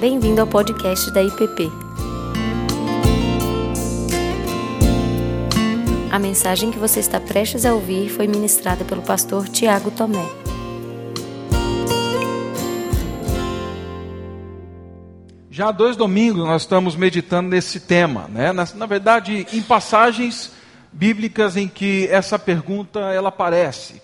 Bem-vindo ao podcast da IPP. A mensagem que você está prestes a ouvir foi ministrada pelo pastor Tiago Tomé. Já há dois domingos nós estamos meditando nesse tema, né? na, na verdade, em passagens bíblicas em que essa pergunta ela aparece.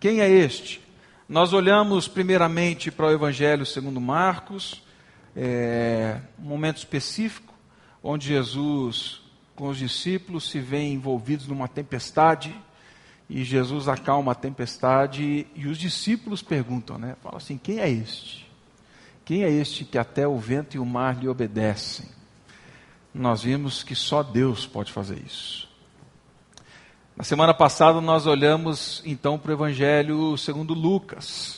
Quem é este? Nós olhamos primeiramente para o Evangelho segundo Marcos, é, um momento específico, onde Jesus com os discípulos se vê envolvidos numa tempestade, e Jesus acalma a tempestade, e os discípulos perguntam, né? Falam assim: quem é este? Quem é este que até o vento e o mar lhe obedecem? Nós vimos que só Deus pode fazer isso. Na semana passada nós olhamos então para o Evangelho segundo Lucas.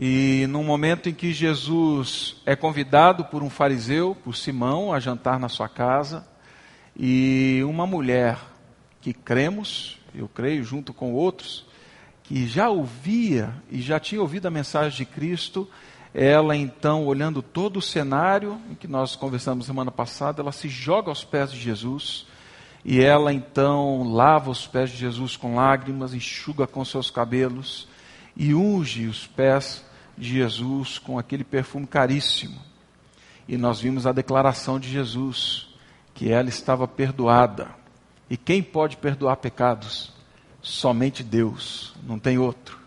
E num momento em que Jesus é convidado por um fariseu, por Simão, a jantar na sua casa, e uma mulher que cremos, eu creio, junto com outros, que já ouvia e já tinha ouvido a mensagem de Cristo, ela então, olhando todo o cenário em que nós conversamos semana passada, ela se joga aos pés de Jesus e ela então lava os pés de Jesus com lágrimas, enxuga com seus cabelos e unge os pés de Jesus com aquele perfume caríssimo. E nós vimos a declaração de Jesus, que ela estava perdoada. E quem pode perdoar pecados? Somente Deus, não tem outro.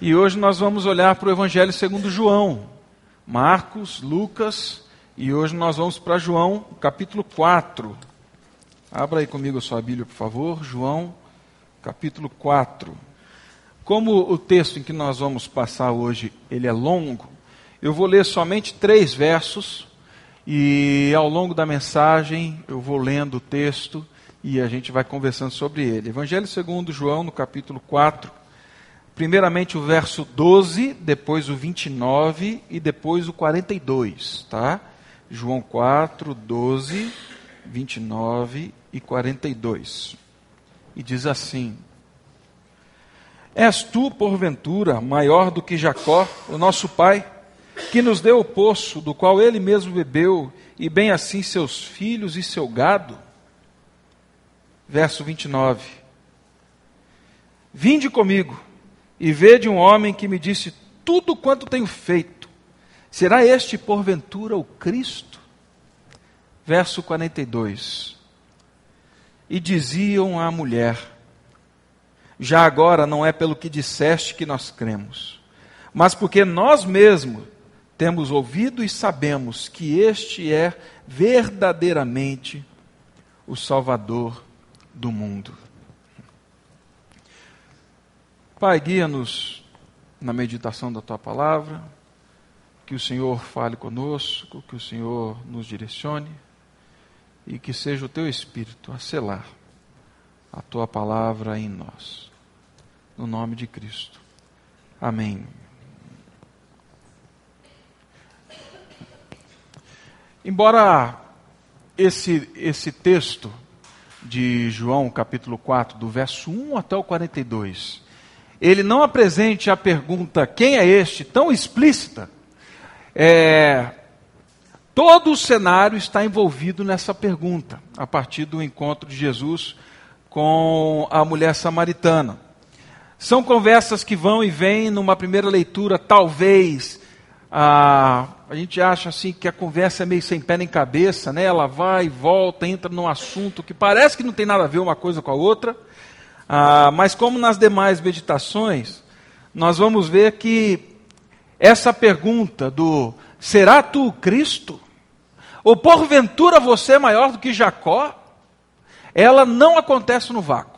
E hoje nós vamos olhar para o Evangelho segundo João, Marcos, Lucas, e hoje nós vamos para João, capítulo 4. Abra aí comigo a sua Bíblia, por favor, João, capítulo 4. Como o texto em que nós vamos passar hoje, ele é longo, eu vou ler somente três versos e ao longo da mensagem eu vou lendo o texto e a gente vai conversando sobre ele. Evangelho segundo João, no capítulo 4, primeiramente o verso 12, depois o 29 e depois o 42, tá? João 4, 12, 29 e 42. E diz assim: És tu, porventura, maior do que Jacó, o nosso pai, que nos deu o poço do qual ele mesmo bebeu, e bem assim seus filhos e seu gado? Verso 29. Vinde comigo e vede um homem que me disse tudo quanto tenho feito. Será este, porventura, o Cristo? Verso 42. E diziam à mulher: já agora não é pelo que disseste que nós cremos, mas porque nós mesmos temos ouvido e sabemos que este é verdadeiramente o Salvador do mundo. Pai, guia-nos na meditação da tua palavra, que o Senhor fale conosco, que o Senhor nos direcione e que seja o teu Espírito a selar a tua palavra em nós no nome de Cristo. Amém. Embora esse, esse texto de João, capítulo 4, do verso 1 até o 42, ele não apresente a pergunta quem é este tão explícita, é, todo o cenário está envolvido nessa pergunta, a partir do encontro de Jesus com a mulher samaritana. São conversas que vão e vêm numa primeira leitura, talvez. A, a gente acha assim que a conversa é meio sem pé nem cabeça, né? Ela vai e volta, entra num assunto que parece que não tem nada a ver uma coisa com a outra. Ah, mas como nas demais meditações, nós vamos ver que essa pergunta do será tu Cristo? Ou porventura você é maior do que Jacó? Ela não acontece no vácuo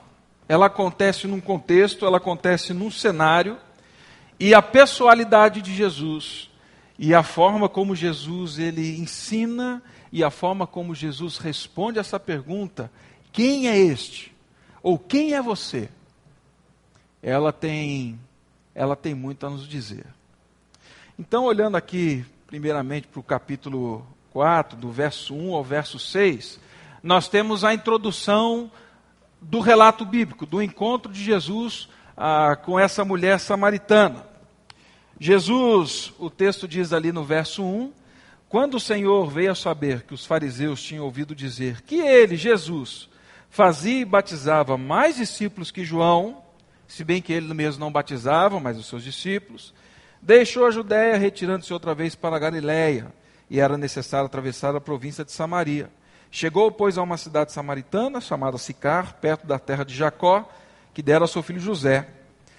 ela acontece num contexto, ela acontece num cenário, e a pessoalidade de Jesus e a forma como Jesus ele ensina e a forma como Jesus responde essa pergunta, quem é este? Ou quem é você? Ela tem ela tem muito a nos dizer. Então, olhando aqui primeiramente para o capítulo 4, do verso 1 ao verso 6, nós temos a introdução do relato bíblico, do encontro de Jesus ah, com essa mulher samaritana. Jesus, o texto diz ali no verso 1, quando o Senhor veio a saber que os fariseus tinham ouvido dizer que ele, Jesus, fazia e batizava mais discípulos que João, se bem que ele mesmo não batizava, mas os seus discípulos, deixou a Judéia, retirando-se outra vez para a Galiléia, e era necessário atravessar a província de Samaria. Chegou, pois, a uma cidade samaritana, chamada Sicar, perto da terra de Jacó, que dera ao seu filho José.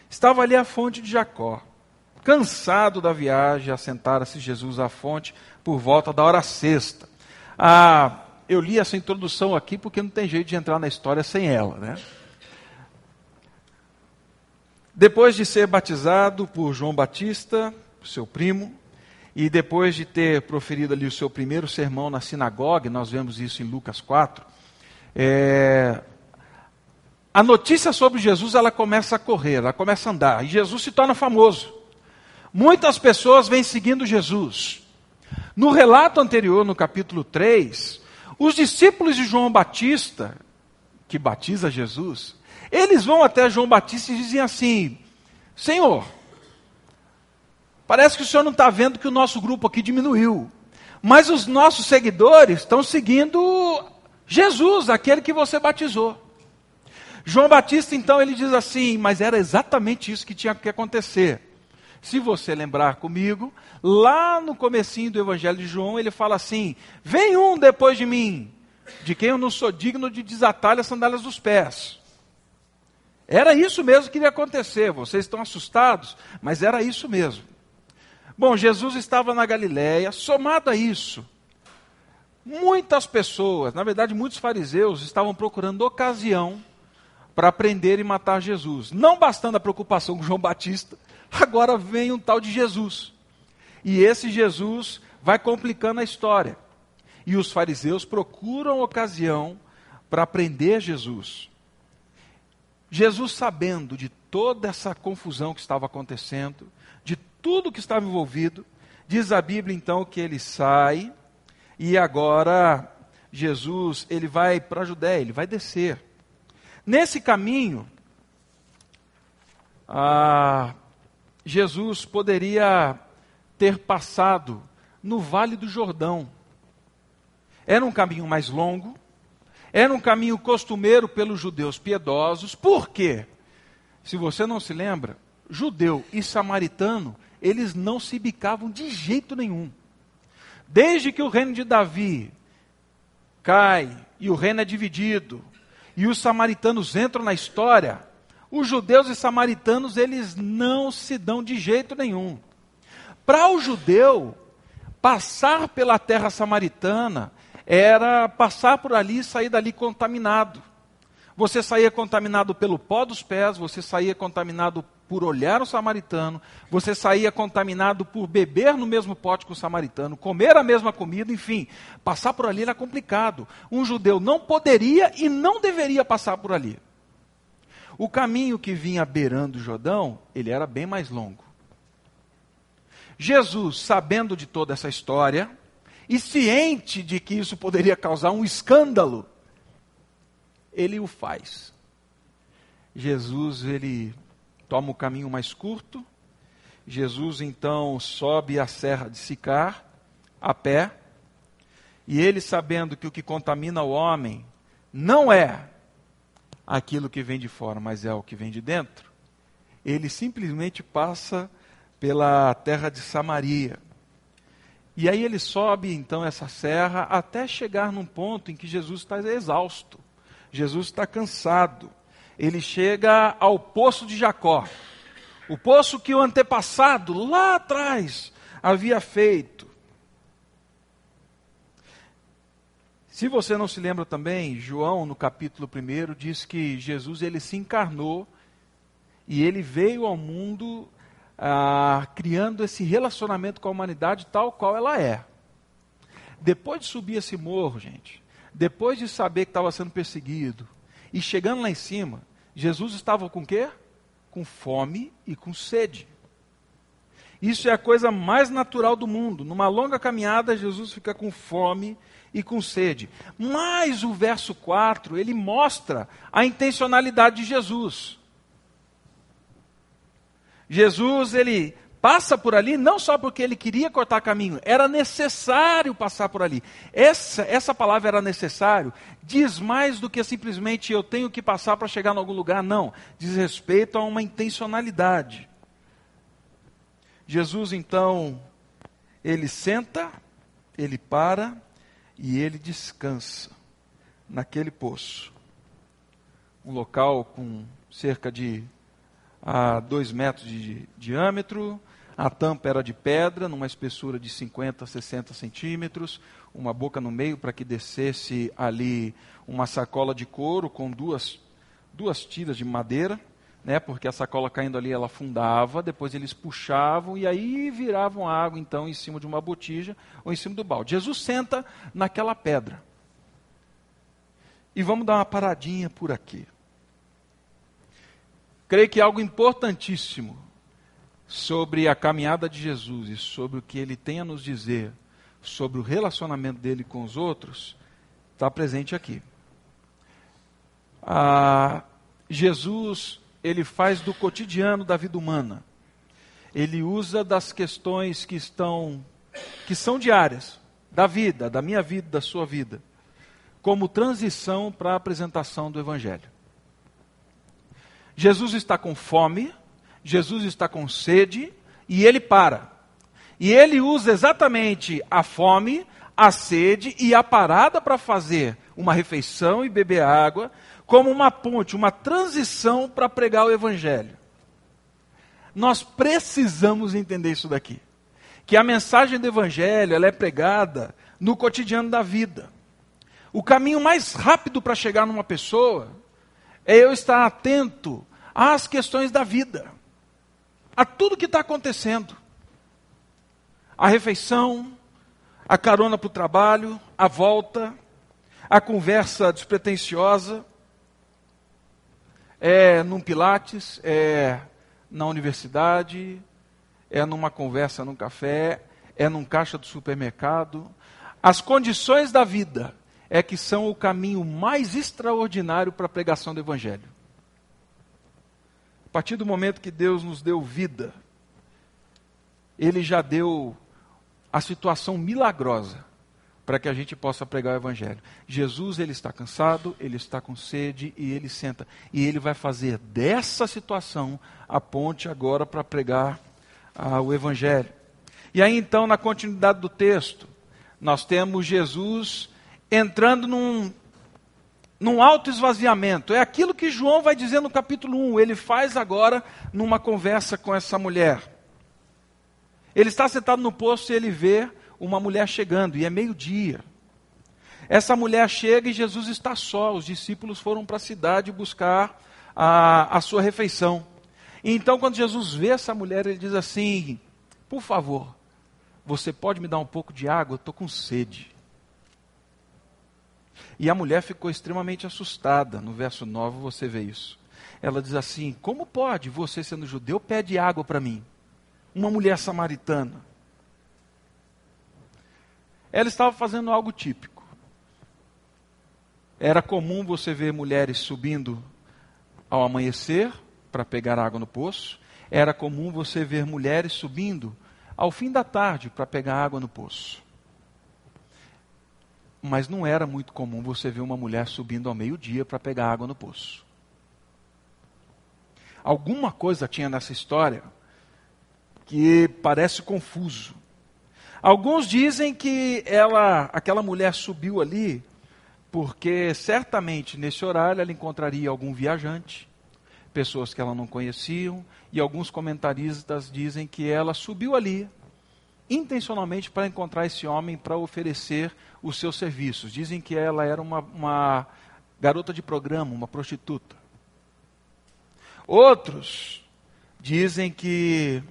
Estava ali a fonte de Jacó. Cansado da viagem, assentara-se Jesus à fonte por volta da hora sexta. Ah, eu li essa introdução aqui porque não tem jeito de entrar na história sem ela, né? Depois de ser batizado por João Batista, seu primo, e depois de ter proferido ali o seu primeiro sermão na sinagoga, nós vemos isso em Lucas 4, é, a notícia sobre Jesus ela começa a correr, ela começa a andar, e Jesus se torna famoso. Muitas pessoas vêm seguindo Jesus. No relato anterior, no capítulo 3, os discípulos de João Batista, que batiza Jesus, eles vão até João Batista e dizem assim: Senhor, parece que o senhor não está vendo que o nosso grupo aqui diminuiu, mas os nossos seguidores estão seguindo Jesus, aquele que você batizou. João Batista, então, ele diz assim: Mas era exatamente isso que tinha que acontecer. Se você lembrar comigo, lá no comecinho do Evangelho de João, ele fala assim: Vem um depois de mim, de quem eu não sou digno de desatar as sandálias dos pés. Era isso mesmo que iria acontecer. Vocês estão assustados, mas era isso mesmo. Bom, Jesus estava na Galiléia, somado a isso, muitas pessoas, na verdade muitos fariseus, estavam procurando ocasião para prender e matar Jesus. Não bastando a preocupação com João Batista, agora vem um tal de Jesus. E esse Jesus vai complicando a história. E os fariseus procuram ocasião para prender Jesus. Jesus, sabendo de toda essa confusão que estava acontecendo, de tudo que estava envolvido, diz a Bíblia então que ele sai e agora Jesus, ele vai para a Judéia, ele vai descer. Nesse caminho, Jesus poderia ter passado no Vale do Jordão. Era um caminho mais longo, era um caminho costumeiro pelos judeus piedosos. Por quê? Se você não se lembra, judeu e samaritano, eles não se bicavam de jeito nenhum. Desde que o reino de Davi cai e o reino é dividido, e os samaritanos entram na história, os judeus e samaritanos eles não se dão de jeito nenhum. Para o judeu, passar pela terra samaritana era passar por ali e sair dali contaminado. Você saía contaminado pelo pó dos pés, você saía contaminado por olhar o samaritano, você saía contaminado por beber no mesmo pote que o samaritano, comer a mesma comida, enfim, passar por ali era complicado. Um judeu não poderia e não deveria passar por ali. O caminho que vinha beirando o Jordão, ele era bem mais longo. Jesus, sabendo de toda essa história, e ciente de que isso poderia causar um escândalo, ele o faz. Jesus, ele toma o caminho mais curto. Jesus então sobe a serra de Sicar a pé. E ele, sabendo que o que contamina o homem não é aquilo que vem de fora, mas é o que vem de dentro, ele simplesmente passa pela terra de Samaria. E aí ele sobe então essa serra até chegar num ponto em que Jesus está exausto. Jesus está cansado ele chega ao poço de Jacó. O poço que o antepassado lá atrás havia feito. Se você não se lembra também, João no capítulo 1 diz que Jesus ele se encarnou e ele veio ao mundo ah, criando esse relacionamento com a humanidade tal qual ela é. Depois de subir esse morro, gente, depois de saber que estava sendo perseguido, e chegando lá em cima, Jesus estava com quê? Com fome e com sede. Isso é a coisa mais natural do mundo. Numa longa caminhada, Jesus fica com fome e com sede. Mas o verso 4, ele mostra a intencionalidade de Jesus. Jesus, ele passa por ali não só porque ele queria cortar caminho, era necessário passar por ali. Essa, essa palavra era necessário, diz mais do que simplesmente eu tenho que passar para chegar em algum lugar, não. Diz respeito a uma intencionalidade. Jesus então, ele senta, ele para e ele descansa naquele poço. Um local com cerca de a dois metros de diâmetro, a tampa era de pedra, numa espessura de 50, 60 centímetros, uma boca no meio para que descesse ali uma sacola de couro com duas, duas tiras de madeira, né, porque a sacola caindo ali ela afundava, depois eles puxavam e aí viravam água então em cima de uma botija ou em cima do balde. Jesus senta naquela pedra. E vamos dar uma paradinha por aqui. Creio que algo importantíssimo sobre a caminhada de Jesus e sobre o que ele tem a nos dizer sobre o relacionamento dele com os outros está presente aqui. Ah, Jesus ele faz do cotidiano da vida humana. Ele usa das questões que estão que são diárias da vida, da minha vida, da sua vida, como transição para a apresentação do evangelho. Jesus está com fome, Jesus está com sede e ele para. E ele usa exatamente a fome, a sede e a parada para fazer uma refeição e beber água como uma ponte, uma transição para pregar o evangelho. Nós precisamos entender isso daqui. Que a mensagem do evangelho, ela é pregada no cotidiano da vida. O caminho mais rápido para chegar numa pessoa é eu estar atento às questões da vida, a tudo que está acontecendo. A refeição, a carona para o trabalho, a volta, a conversa despretensiosa, é num Pilates, é na universidade, é numa conversa num café, é num caixa do supermercado. As condições da vida é que são o caminho mais extraordinário para a pregação do Evangelho. Partir do momento que Deus nos deu vida, Ele já deu a situação milagrosa para que a gente possa pregar o Evangelho. Jesus, ele está cansado, ele está com sede e ele senta. E ele vai fazer dessa situação a ponte agora para pregar ah, o Evangelho. E aí então, na continuidade do texto, nós temos Jesus entrando num, num alto esvaziamento. É aquilo que João vai dizer no capítulo 1. Ele faz agora numa conversa com essa mulher. Ele está sentado no poço e ele vê uma mulher chegando, e é meio-dia. Essa mulher chega e Jesus está só. Os discípulos foram para a cidade buscar a, a sua refeição. E então, quando Jesus vê essa mulher, ele diz assim: Por favor, você pode me dar um pouco de água? Eu estou com sede. E a mulher ficou extremamente assustada. No verso 9 você vê isso. Ela diz assim: Como pode você, sendo judeu, pede água para mim? Uma mulher samaritana. Ela estava fazendo algo típico. Era comum você ver mulheres subindo ao amanhecer para pegar água no poço. Era comum você ver mulheres subindo ao fim da tarde para pegar água no poço mas não era muito comum você ver uma mulher subindo ao meio-dia para pegar água no poço. Alguma coisa tinha nessa história que parece confuso. Alguns dizem que ela, aquela mulher subiu ali porque certamente nesse horário ela encontraria algum viajante, pessoas que ela não conheciam, e alguns comentaristas dizem que ela subiu ali intencionalmente para encontrar esse homem para oferecer os seus serviços. Dizem que ela era uma, uma garota de programa, uma prostituta. Outros dizem que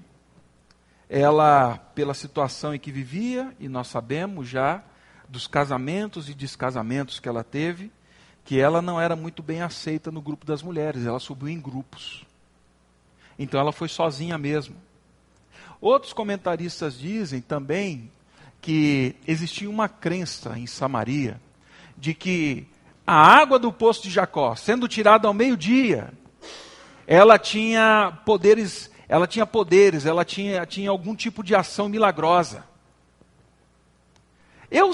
ela, pela situação em que vivia, e nós sabemos já dos casamentos e descasamentos que ela teve, que ela não era muito bem aceita no grupo das mulheres, ela subiu em grupos. Então ela foi sozinha mesmo. Outros comentaristas dizem também que existia uma crença em Samaria de que a água do poço de Jacó, sendo tirada ao meio-dia, ela tinha poderes ela tinha poderes, ela tinha, tinha algum tipo de ação milagrosa. Eu,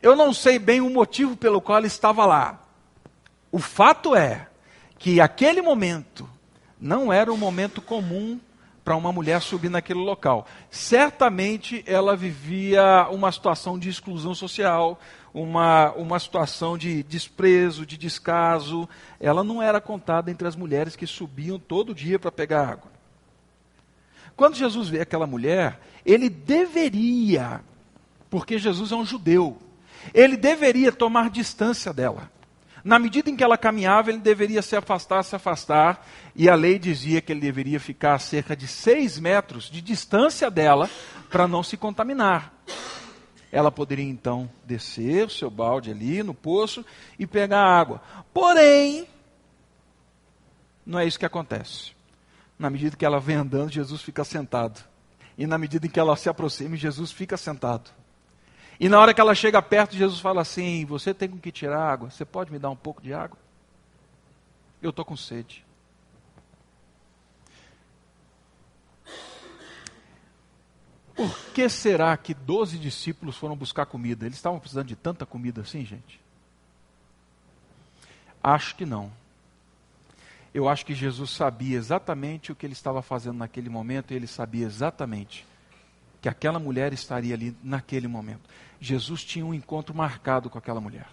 eu não sei bem o motivo pelo qual ela estava lá. O fato é que aquele momento não era um momento comum para uma mulher subir naquele local. Certamente ela vivia uma situação de exclusão social, uma, uma situação de desprezo, de descaso. Ela não era contada entre as mulheres que subiam todo dia para pegar água. Quando Jesus vê aquela mulher, ele deveria, porque Jesus é um judeu, ele deveria tomar distância dela. Na medida em que ela caminhava, ele deveria se afastar, se afastar, e a lei dizia que ele deveria ficar a cerca de seis metros de distância dela para não se contaminar. Ela poderia então descer o seu balde ali no poço e pegar água. Porém, não é isso que acontece. Na medida que ela vem andando, Jesus fica sentado. E na medida em que ela se aproxima, Jesus fica sentado. E na hora que ela chega perto, Jesus fala assim: Você tem que tirar água? Você pode me dar um pouco de água? Eu estou com sede. Por que será que doze discípulos foram buscar comida? Eles estavam precisando de tanta comida assim, gente? Acho que não. Eu acho que Jesus sabia exatamente o que ele estava fazendo naquele momento e ele sabia exatamente que aquela mulher estaria ali naquele momento. Jesus tinha um encontro marcado com aquela mulher.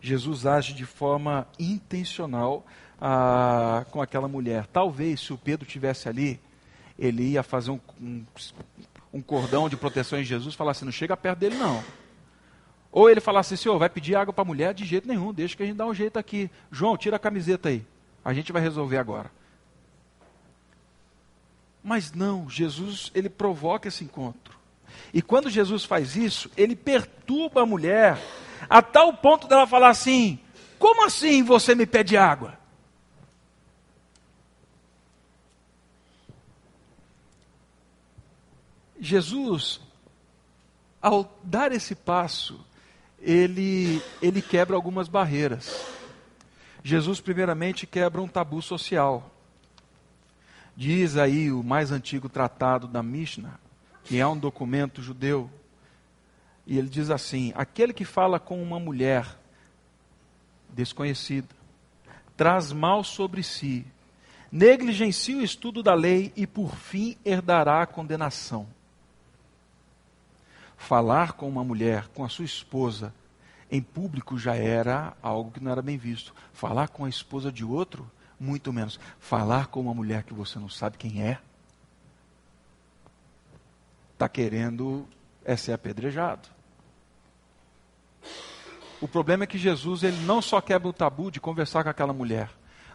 Jesus age de forma intencional ah, com aquela mulher. Talvez se o Pedro tivesse ali, ele ia fazer um, um, um cordão de proteção em Jesus e falar assim: não chega perto dele, não. Ou ele falasse senhor, vai pedir água para a mulher? De jeito nenhum, deixa que a gente dá um jeito aqui. João, tira a camiseta aí. A gente vai resolver agora. Mas não, Jesus, ele provoca esse encontro. E quando Jesus faz isso, ele perturba a mulher a tal ponto dela falar assim: Como assim você me pede água? Jesus, ao dar esse passo, ele, ele quebra algumas barreiras. Jesus, primeiramente, quebra um tabu social. Diz aí o mais antigo tratado da Mishnah, que é um documento judeu, e ele diz assim: aquele que fala com uma mulher desconhecida, traz mal sobre si, negligencia o estudo da lei e por fim herdará a condenação. Falar com uma mulher, com a sua esposa, em público já era algo que não era bem visto. Falar com a esposa de outro muito menos. Falar com uma mulher que você não sabe quem é, está querendo é ser apedrejado. O problema é que Jesus ele não só quebra o tabu de conversar com aquela mulher.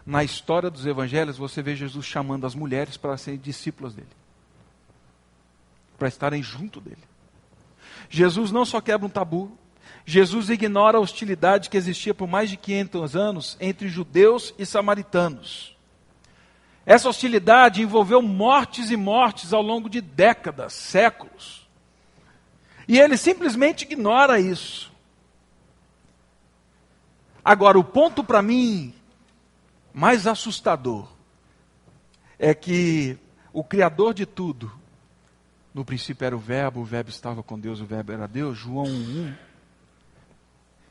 Na história dos evangelhos, você vê Jesus chamando as mulheres para serem discípulas dele. Para estarem junto dele. Jesus não só quebra um tabu, Jesus ignora a hostilidade que existia por mais de 500 anos entre judeus e samaritanos. Essa hostilidade envolveu mortes e mortes ao longo de décadas, séculos. E ele simplesmente ignora isso. Agora, o ponto para mim mais assustador é que o Criador de tudo, no princípio era o Verbo, o Verbo estava com Deus, o Verbo era Deus, João 1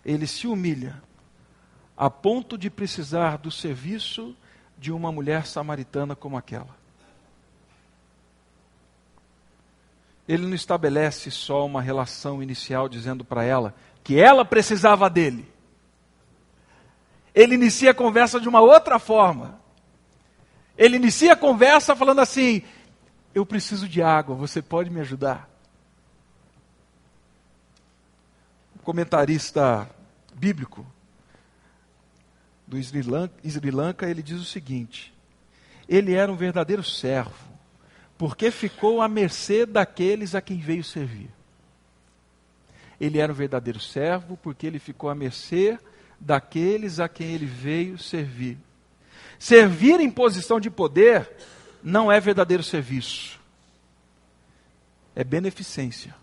ele se humilha a ponto de precisar do serviço de uma mulher samaritana como aquela. Ele não estabelece só uma relação inicial dizendo para ela que ela precisava dele. Ele inicia a conversa de uma outra forma. Ele inicia a conversa falando assim: Eu preciso de água, você pode me ajudar? O comentarista bíblico do Sri Lanka, Sri Lanka, ele diz o seguinte: ele era um verdadeiro servo, porque ficou à mercê daqueles a quem veio servir. Ele era um verdadeiro servo, porque ele ficou à mercê daqueles a quem ele veio servir. Servir em posição de poder não é verdadeiro serviço, é beneficência.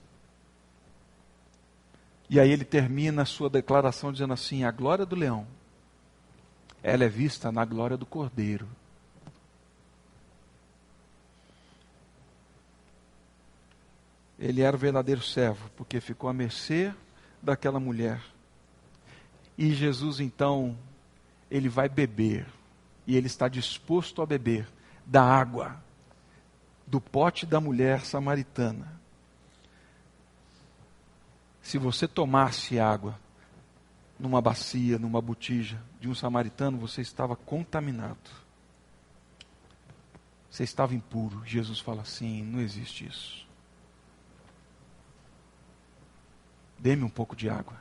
E aí ele termina a sua declaração dizendo assim: a glória do leão, ela é vista na glória do Cordeiro. Ele era o verdadeiro servo, porque ficou à mercê daquela mulher. E Jesus, então, ele vai beber, e ele está disposto a beber da água, do pote da mulher samaritana. Se você tomasse água numa bacia, numa botija, de um samaritano, você estava contaminado. Você estava impuro. Jesus fala assim: não existe isso. Dê-me um pouco de água.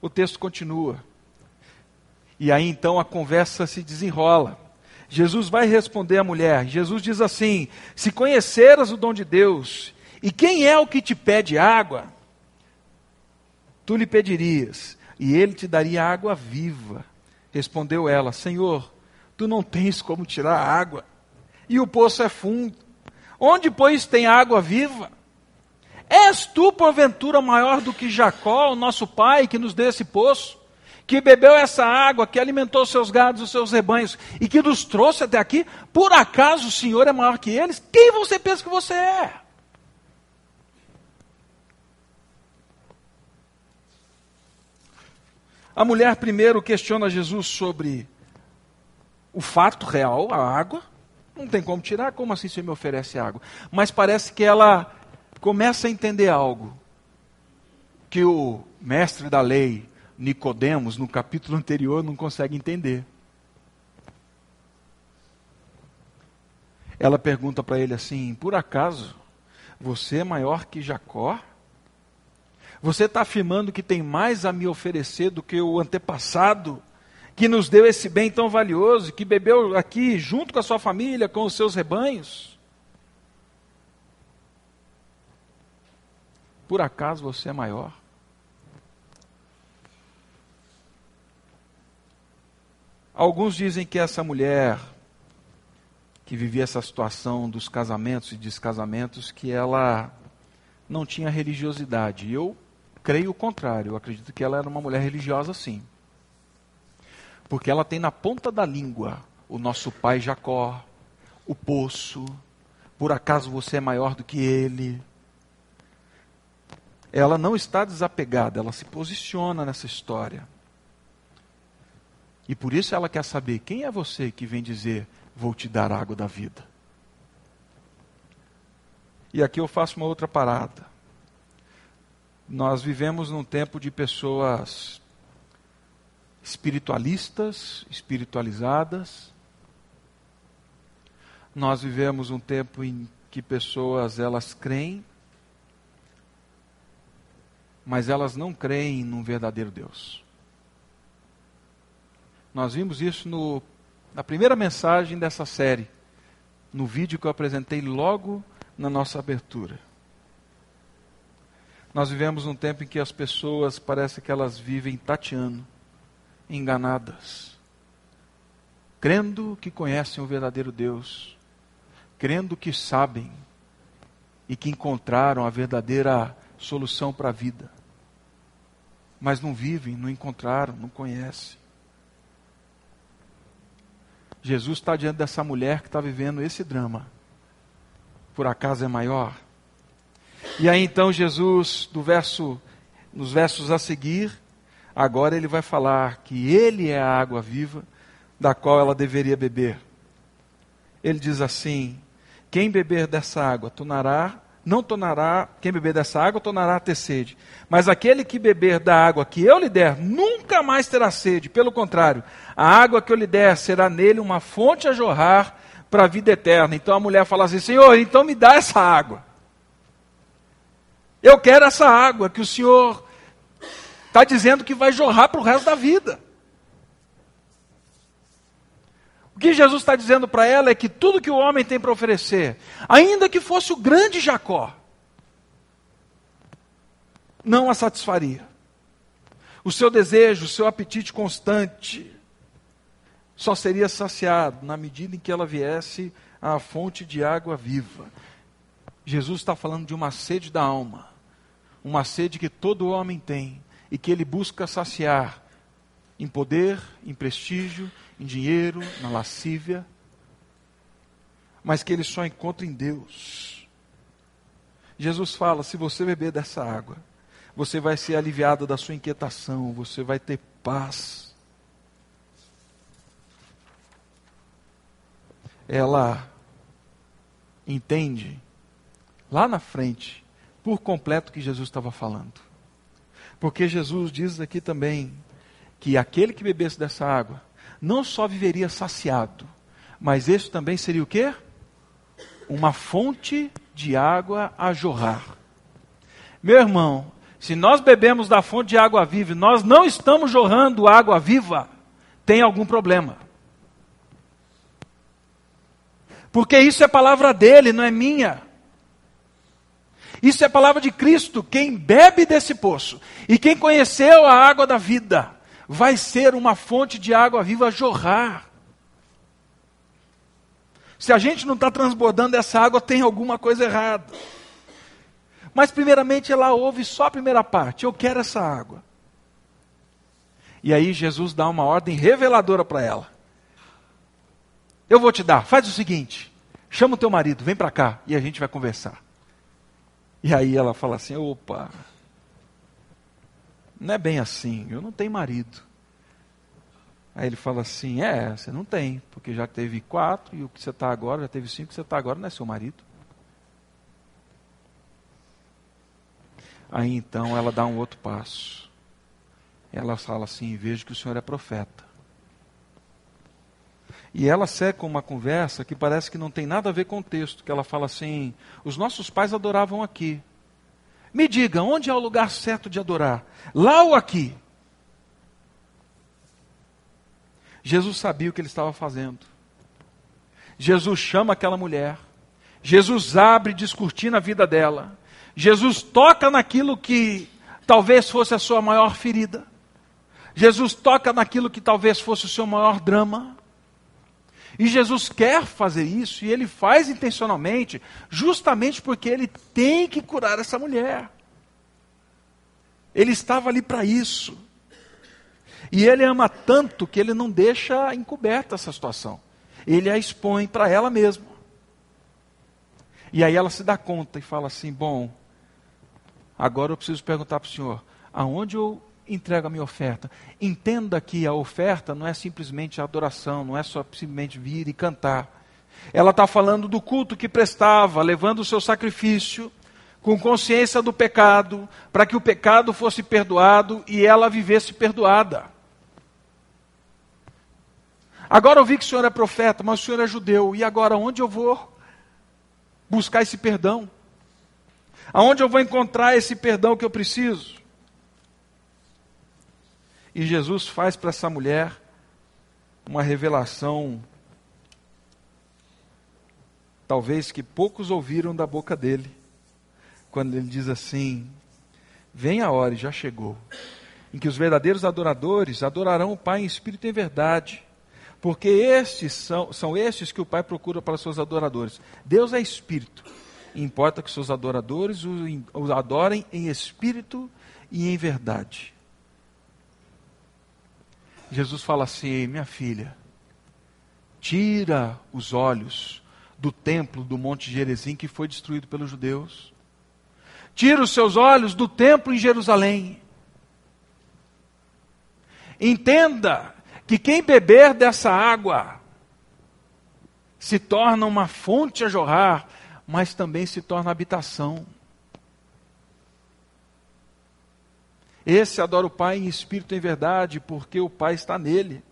O texto continua. E aí então a conversa se desenrola. Jesus vai responder à mulher. Jesus diz assim: Se conheceras o dom de Deus, e quem é o que te pede água, tu lhe pedirias, e ele te daria água viva. Respondeu ela: Senhor, tu não tens como tirar água, e o poço é fundo. Onde, pois, tem água viva? És tu, porventura, maior do que Jacó, o nosso pai, que nos deu esse poço? que bebeu essa água, que alimentou seus gados, os seus rebanhos e que nos trouxe até aqui, por acaso o Senhor é maior que eles? Quem você pensa que você é? A mulher primeiro questiona Jesus sobre o fato real, a água. Não tem como tirar, como assim você me oferece água? Mas parece que ela começa a entender algo que o mestre da lei, Nicodemos, no capítulo anterior, não consegue entender. Ela pergunta para ele assim: Por acaso você é maior que Jacó? Você está afirmando que tem mais a me oferecer do que o antepassado, que nos deu esse bem tão valioso, que bebeu aqui junto com a sua família, com os seus rebanhos? Por acaso você é maior? Alguns dizem que essa mulher que vivia essa situação dos casamentos e descasamentos, que ela não tinha religiosidade. Eu creio o contrário, eu acredito que ela era uma mulher religiosa sim. Porque ela tem na ponta da língua o nosso pai Jacó, o poço, por acaso você é maior do que ele. Ela não está desapegada, ela se posiciona nessa história. E por isso ela quer saber quem é você que vem dizer: Vou te dar água da vida. E aqui eu faço uma outra parada. Nós vivemos num tempo de pessoas espiritualistas, espiritualizadas. Nós vivemos um tempo em que pessoas elas creem, mas elas não creem num verdadeiro Deus. Nós vimos isso no, na primeira mensagem dessa série, no vídeo que eu apresentei logo na nossa abertura. Nós vivemos um tempo em que as pessoas parece que elas vivem tateando, enganadas, crendo que conhecem o verdadeiro Deus, crendo que sabem e que encontraram a verdadeira solução para a vida, mas não vivem, não encontraram, não conhecem. Jesus está diante dessa mulher que está vivendo esse drama. Por acaso é maior? E aí então Jesus, do verso, nos versos a seguir, agora ele vai falar que ele é a água viva da qual ela deveria beber. Ele diz assim: quem beber dessa água tornará não tornará, quem beber dessa água tornará a ter sede. Mas aquele que beber da água que eu lhe der, nunca mais terá sede. Pelo contrário, a água que eu lhe der será nele uma fonte a jorrar para a vida eterna. Então a mulher fala assim: Senhor, então me dá essa água. Eu quero essa água que o Senhor está dizendo que vai jorrar para o resto da vida. O que Jesus está dizendo para ela é que tudo que o homem tem para oferecer, ainda que fosse o grande Jacó, não a satisfaria. O seu desejo, o seu apetite constante, só seria saciado na medida em que ela viesse à fonte de água viva. Jesus está falando de uma sede da alma, uma sede que todo homem tem e que ele busca saciar em poder, em prestígio, em dinheiro, na lascívia, mas que ele só encontra em Deus. Jesus fala: se você beber dessa água, você vai ser aliviado da sua inquietação, você vai ter paz. Ela entende lá na frente, por completo, que Jesus estava falando. Porque Jesus diz aqui também que aquele que bebesse dessa água não só viveria saciado, mas esse também seria o quê? Uma fonte de água a jorrar. Meu irmão, se nós bebemos da fonte de água viva e nós não estamos jorrando água viva, tem algum problema. Porque isso é palavra dele, não é minha. Isso é palavra de Cristo. Quem bebe desse poço e quem conheceu a água da vida, vai ser uma fonte de água viva a jorrar. Se a gente não está transbordando essa água, tem alguma coisa errada. Mas, primeiramente, ela ouve só a primeira parte: eu quero essa água. E aí, Jesus dá uma ordem reveladora para ela: eu vou te dar, faz o seguinte, chama o teu marido, vem para cá e a gente vai conversar. E aí ela fala assim: opa, não é bem assim, eu não tenho marido. Aí ele fala assim: é, você não tem, porque já teve quatro e o que você está agora, já teve cinco, o que você está agora não é seu marido. Aí então ela dá um outro passo. Ela fala assim: vejo que o senhor é profeta. E ela seca uma conversa que parece que não tem nada a ver com o texto, que ela fala assim: os nossos pais adoravam aqui. Me diga, onde é o lugar certo de adorar? Lá ou aqui? Jesus sabia o que ele estava fazendo. Jesus chama aquela mulher. Jesus abre descortina a vida dela. Jesus toca naquilo que talvez fosse a sua maior ferida. Jesus toca naquilo que talvez fosse o seu maior drama. E Jesus quer fazer isso, e ele faz intencionalmente, justamente porque ele tem que curar essa mulher. Ele estava ali para isso. E ele ama tanto que ele não deixa encoberta essa situação. Ele a expõe para ela mesma. E aí ela se dá conta e fala assim: Bom, agora eu preciso perguntar para o senhor, aonde eu entrego a minha oferta? Entenda que a oferta não é simplesmente adoração, não é só simplesmente vir e cantar. Ela está falando do culto que prestava, levando o seu sacrifício, com consciência do pecado, para que o pecado fosse perdoado e ela vivesse perdoada. Agora eu vi que o senhor é profeta, mas o senhor é judeu. E agora onde eu vou buscar esse perdão? Aonde eu vou encontrar esse perdão que eu preciso? E Jesus faz para essa mulher uma revelação, talvez que poucos ouviram da boca dele, quando ele diz assim: Vem a hora, e já chegou, em que os verdadeiros adoradores adorarão o Pai em espírito e em verdade porque estes são, são estes que o Pai procura para seus adoradores. Deus é espírito. Importa que seus adoradores os adorem em espírito e em verdade. Jesus fala assim: minha filha, tira os olhos do templo do Monte Gerezim que foi destruído pelos judeus. Tira os seus olhos do templo em Jerusalém. Entenda que quem beber dessa água se torna uma fonte a jorrar, mas também se torna habitação. Esse adora o Pai em espírito e em verdade, porque o Pai está nele.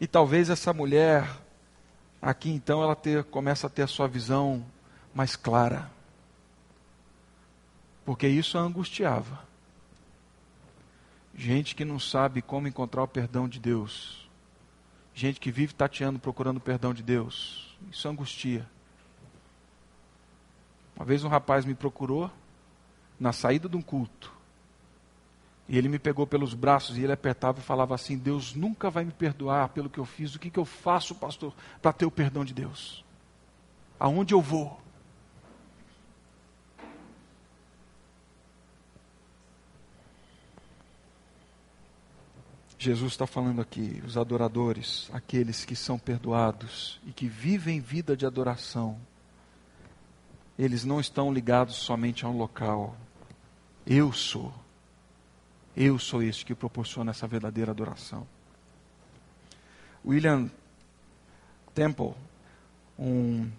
E talvez essa mulher, aqui então, ela ter, começa a ter a sua visão mais clara. Porque isso a angustiava. Gente que não sabe como encontrar o perdão de Deus. Gente que vive tateando, procurando o perdão de Deus. Isso angustia. Uma vez um rapaz me procurou na saída de um culto. E ele me pegou pelos braços e ele apertava e falava assim: Deus nunca vai me perdoar pelo que eu fiz. O que, que eu faço, pastor, para ter o perdão de Deus? Aonde eu vou? Jesus está falando aqui, os adoradores, aqueles que são perdoados e que vivem vida de adoração, eles não estão ligados somente a um local. Eu sou. Eu sou este que proporciona essa verdadeira adoração. William Temple, um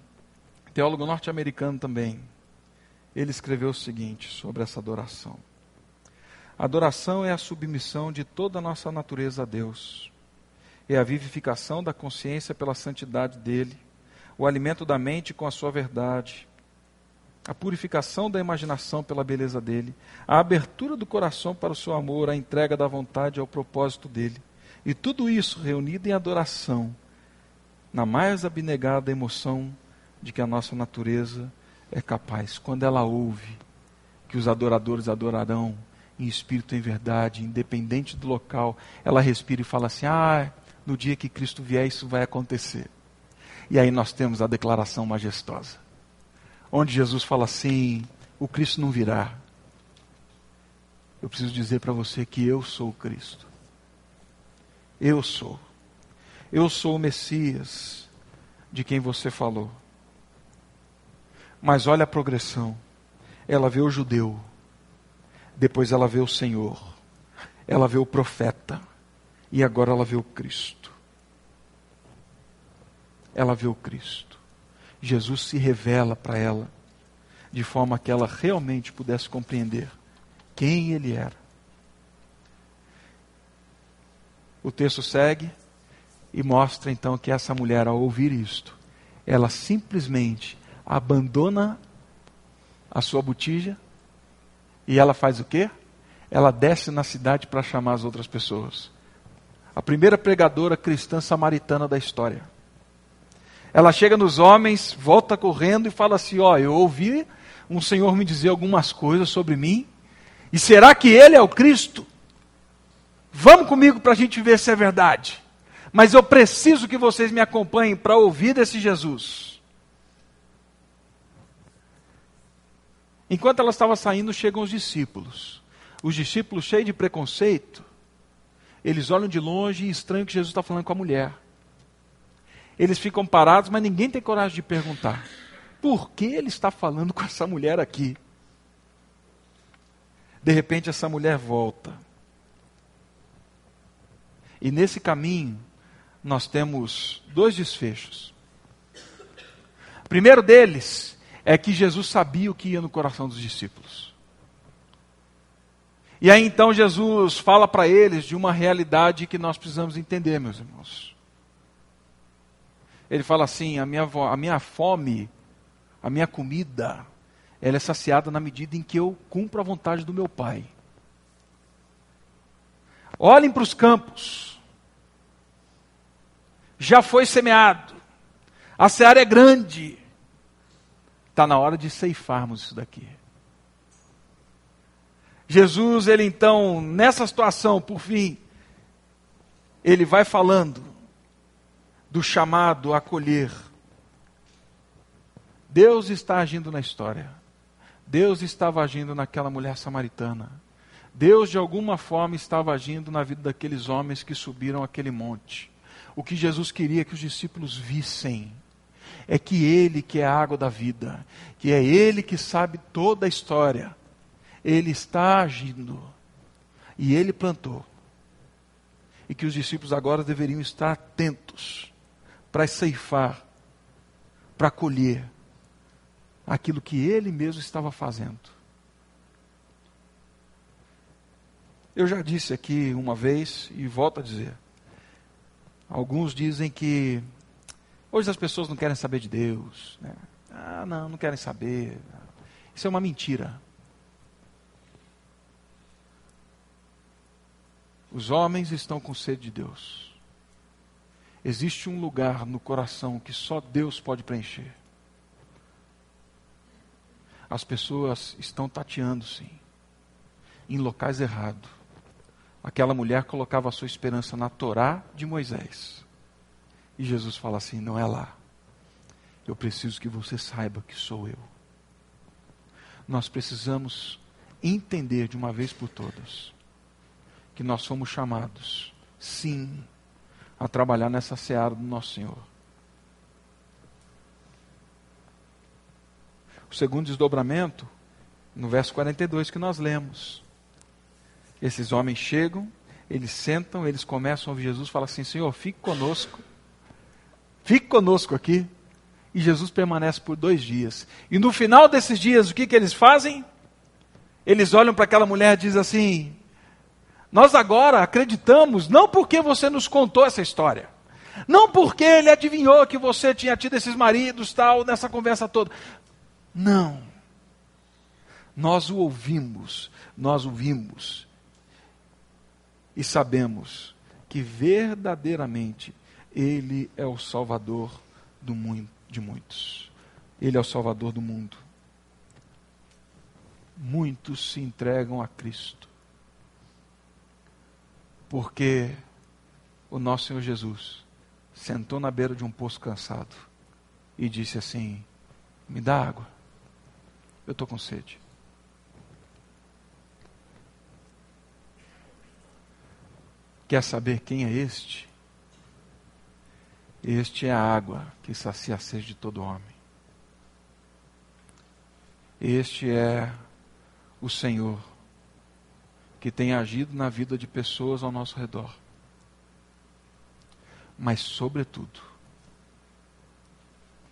teólogo norte-americano também, ele escreveu o seguinte sobre essa adoração. Adoração é a submissão de toda a nossa natureza a Deus. É a vivificação da consciência pela santidade dele, o alimento da mente com a sua verdade, a purificação da imaginação pela beleza dele, a abertura do coração para o seu amor, a entrega da vontade ao propósito dele. E tudo isso reunido em adoração, na mais abnegada emoção de que a nossa natureza é capaz. Quando ela ouve que os adoradores adorarão em espírito e em verdade, independente do local, ela respira e fala assim: Ah, no dia que Cristo vier, isso vai acontecer. E aí nós temos a declaração majestosa, onde Jesus fala assim: O Cristo não virá. Eu preciso dizer para você que eu sou o Cristo. Eu sou. Eu sou o Messias de quem você falou. Mas olha a progressão. Ela vê o judeu depois ela vê o Senhor, ela vê o profeta, e agora ela vê o Cristo. Ela vê o Cristo. Jesus se revela para ela, de forma que ela realmente pudesse compreender quem ele era. O texto segue e mostra então que essa mulher, ao ouvir isto, ela simplesmente abandona a sua botija, e ela faz o quê? Ela desce na cidade para chamar as outras pessoas. A primeira pregadora cristã samaritana da história. Ela chega nos homens, volta correndo e fala assim: Ó, oh, eu ouvi um senhor me dizer algumas coisas sobre mim, e será que ele é o Cristo? Vamos comigo para a gente ver se é verdade. Mas eu preciso que vocês me acompanhem para ouvir desse Jesus. Enquanto ela estava saindo, chegam os discípulos. Os discípulos, cheios de preconceito, eles olham de longe e estranham que Jesus está falando com a mulher. Eles ficam parados, mas ninguém tem coragem de perguntar: por que ele está falando com essa mulher aqui? De repente, essa mulher volta. E nesse caminho, nós temos dois desfechos. O primeiro deles é que Jesus sabia o que ia no coração dos discípulos. E aí então Jesus fala para eles de uma realidade que nós precisamos entender, meus irmãos. Ele fala assim: a minha, a minha fome, a minha comida, ela é saciada na medida em que eu cumpro a vontade do meu Pai. Olhem para os campos. Já foi semeado. A seara é grande. Está na hora de ceifarmos isso daqui. Jesus, ele então, nessa situação, por fim, ele vai falando do chamado a acolher. Deus está agindo na história. Deus estava agindo naquela mulher samaritana. Deus, de alguma forma, estava agindo na vida daqueles homens que subiram aquele monte. O que Jesus queria que os discípulos vissem é que Ele que é a água da vida, que é Ele que sabe toda a história, Ele está agindo e Ele plantou. E que os discípulos agora deveriam estar atentos para ceifar, para colher aquilo que Ele mesmo estava fazendo. Eu já disse aqui uma vez e volto a dizer. Alguns dizem que Hoje as pessoas não querem saber de Deus. Né? Ah, não, não querem saber. Isso é uma mentira. Os homens estão com sede de Deus. Existe um lugar no coração que só Deus pode preencher. As pessoas estão tateando, sim, em locais errados. Aquela mulher colocava a sua esperança na Torá de Moisés. E Jesus fala assim: não é lá. Eu preciso que você saiba que sou eu. Nós precisamos entender de uma vez por todas que nós somos chamados sim, a trabalhar nessa seara do nosso Senhor. O segundo desdobramento, no verso 42 que nós lemos. Esses homens chegam, eles sentam, eles começam a ouvir Jesus, falam assim: Senhor, fique conosco, fique conosco aqui. E Jesus permanece por dois dias. E no final desses dias, o que, que eles fazem? Eles olham para aquela mulher e dizem assim: Nós agora acreditamos, não porque você nos contou essa história, não porque ele adivinhou que você tinha tido esses maridos, tal, nessa conversa toda. Não. Nós o ouvimos, nós o vimos. E sabemos que verdadeiramente ele é o Salvador do mundo de muitos. Ele é o Salvador do mundo. Muitos se entregam a Cristo. Porque o nosso Senhor Jesus sentou na beira de um poço cansado e disse assim: Me dá água, eu estou com sede. Quer saber quem é este? Este é a água que sacia a sede de todo homem. Este é o Senhor que tem agido na vida de pessoas ao nosso redor. Mas, sobretudo,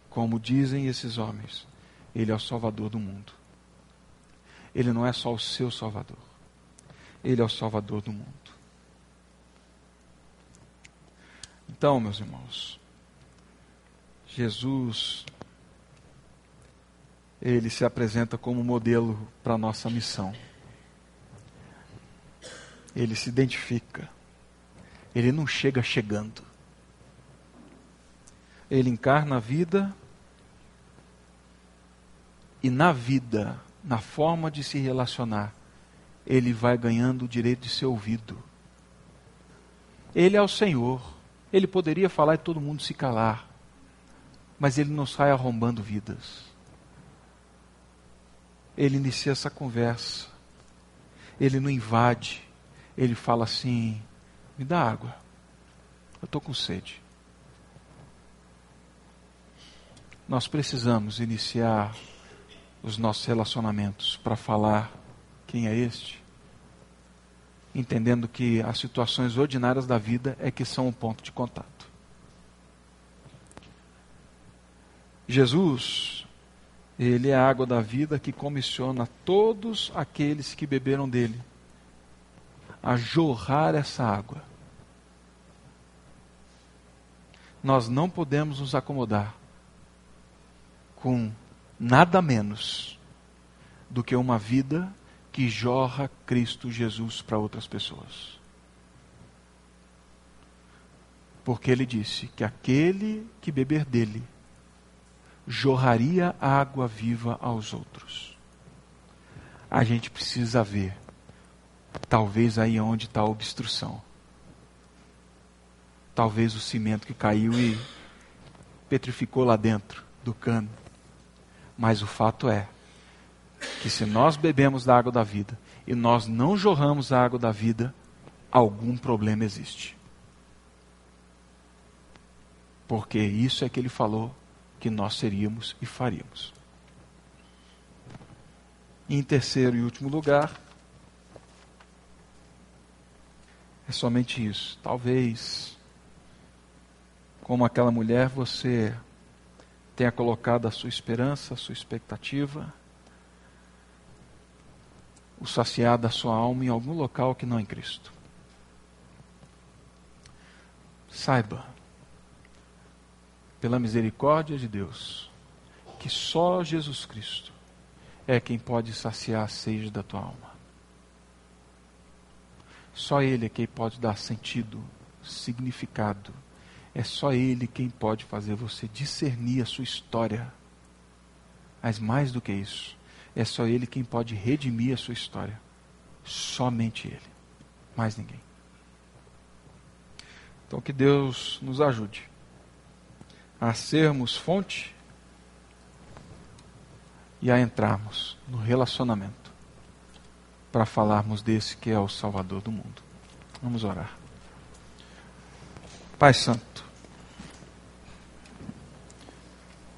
como dizem esses homens, Ele é o Salvador do mundo. Ele não é só o seu Salvador, Ele é o Salvador do mundo. Então, meus irmãos, Jesus, ele se apresenta como modelo para a nossa missão. Ele se identifica. Ele não chega chegando. Ele encarna a vida e na vida, na forma de se relacionar, ele vai ganhando o direito de ser ouvido. Ele é o Senhor. Ele poderia falar e todo mundo se calar mas ele não sai arrombando vidas. Ele inicia essa conversa. Ele não invade. Ele fala assim: me dá água. Eu estou com sede. Nós precisamos iniciar os nossos relacionamentos para falar quem é este, entendendo que as situações ordinárias da vida é que são um ponto de contato. Jesus, ele é a água da vida que comissiona todos aqueles que beberam dele a jorrar essa água. Nós não podemos nos acomodar com nada menos do que uma vida que jorra Cristo Jesus para outras pessoas. Porque ele disse que aquele que beber dele jorraria água viva aos outros. A gente precisa ver, talvez aí onde está a obstrução. Talvez o cimento que caiu e petrificou lá dentro do cano. Mas o fato é que se nós bebemos da água da vida e nós não jorramos a água da vida, algum problema existe. Porque isso é que ele falou que nós seríamos e faríamos. Em terceiro e último lugar, é somente isso. Talvez, como aquela mulher, você tenha colocado a sua esperança, a sua expectativa, o saciado da sua alma em algum local que não é em Cristo. Saiba, pela misericórdia de Deus, que só Jesus Cristo é quem pode saciar a sede da tua alma. Só Ele é quem pode dar sentido, significado. É só Ele quem pode fazer você discernir a sua história. Mas mais do que isso, é só Ele quem pode redimir a sua história. Somente Ele. Mais ninguém. Então que Deus nos ajude a sermos fonte e a entrarmos no relacionamento para falarmos desse que é o Salvador do mundo. Vamos orar. Pai Santo,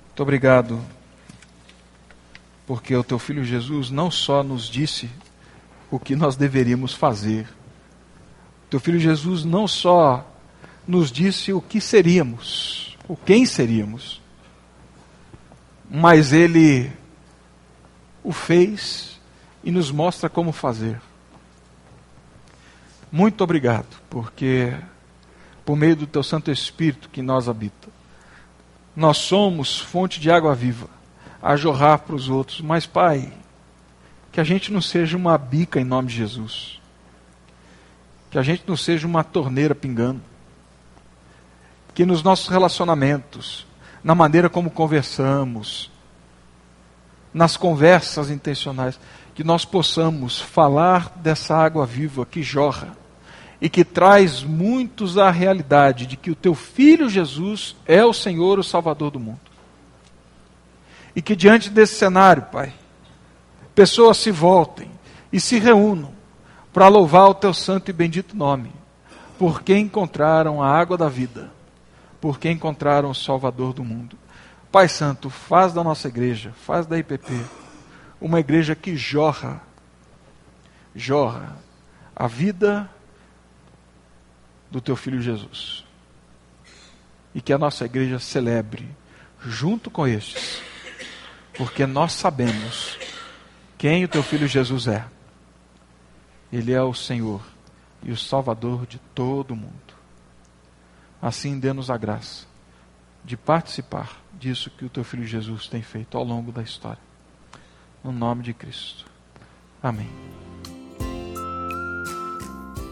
muito obrigado, porque o teu filho Jesus não só nos disse o que nós deveríamos fazer, teu filho Jesus não só nos disse o que seríamos, o quem seríamos, mas ele o fez e nos mostra como fazer. Muito obrigado, porque por meio do teu Santo Espírito que nós habita. Nós somos fonte de água viva a jorrar para os outros. Mas, Pai, que a gente não seja uma bica em nome de Jesus. Que a gente não seja uma torneira pingando. Que nos nossos relacionamentos, na maneira como conversamos, nas conversas intencionais, que nós possamos falar dessa água viva que jorra e que traz muitos à realidade de que o teu filho Jesus é o Senhor, o Salvador do mundo. E que diante desse cenário, Pai, pessoas se voltem e se reúnam para louvar o teu santo e bendito nome, porque encontraram a água da vida, porque encontraram o Salvador do mundo. Pai Santo, faz da nossa igreja, faz da IPP, uma igreja que jorra, jorra a vida do teu filho Jesus. E que a nossa igreja celebre junto com estes, porque nós sabemos quem o teu filho Jesus é. Ele é o Senhor e o Salvador de todo o mundo. Assim, dê-nos a graça de participar disso que o teu filho Jesus tem feito ao longo da história. No nome de Cristo. Amém.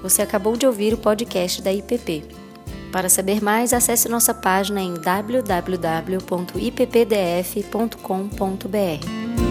Você acabou de ouvir o podcast da IPP. Para saber mais, acesse nossa página em www.ippdf.com.br.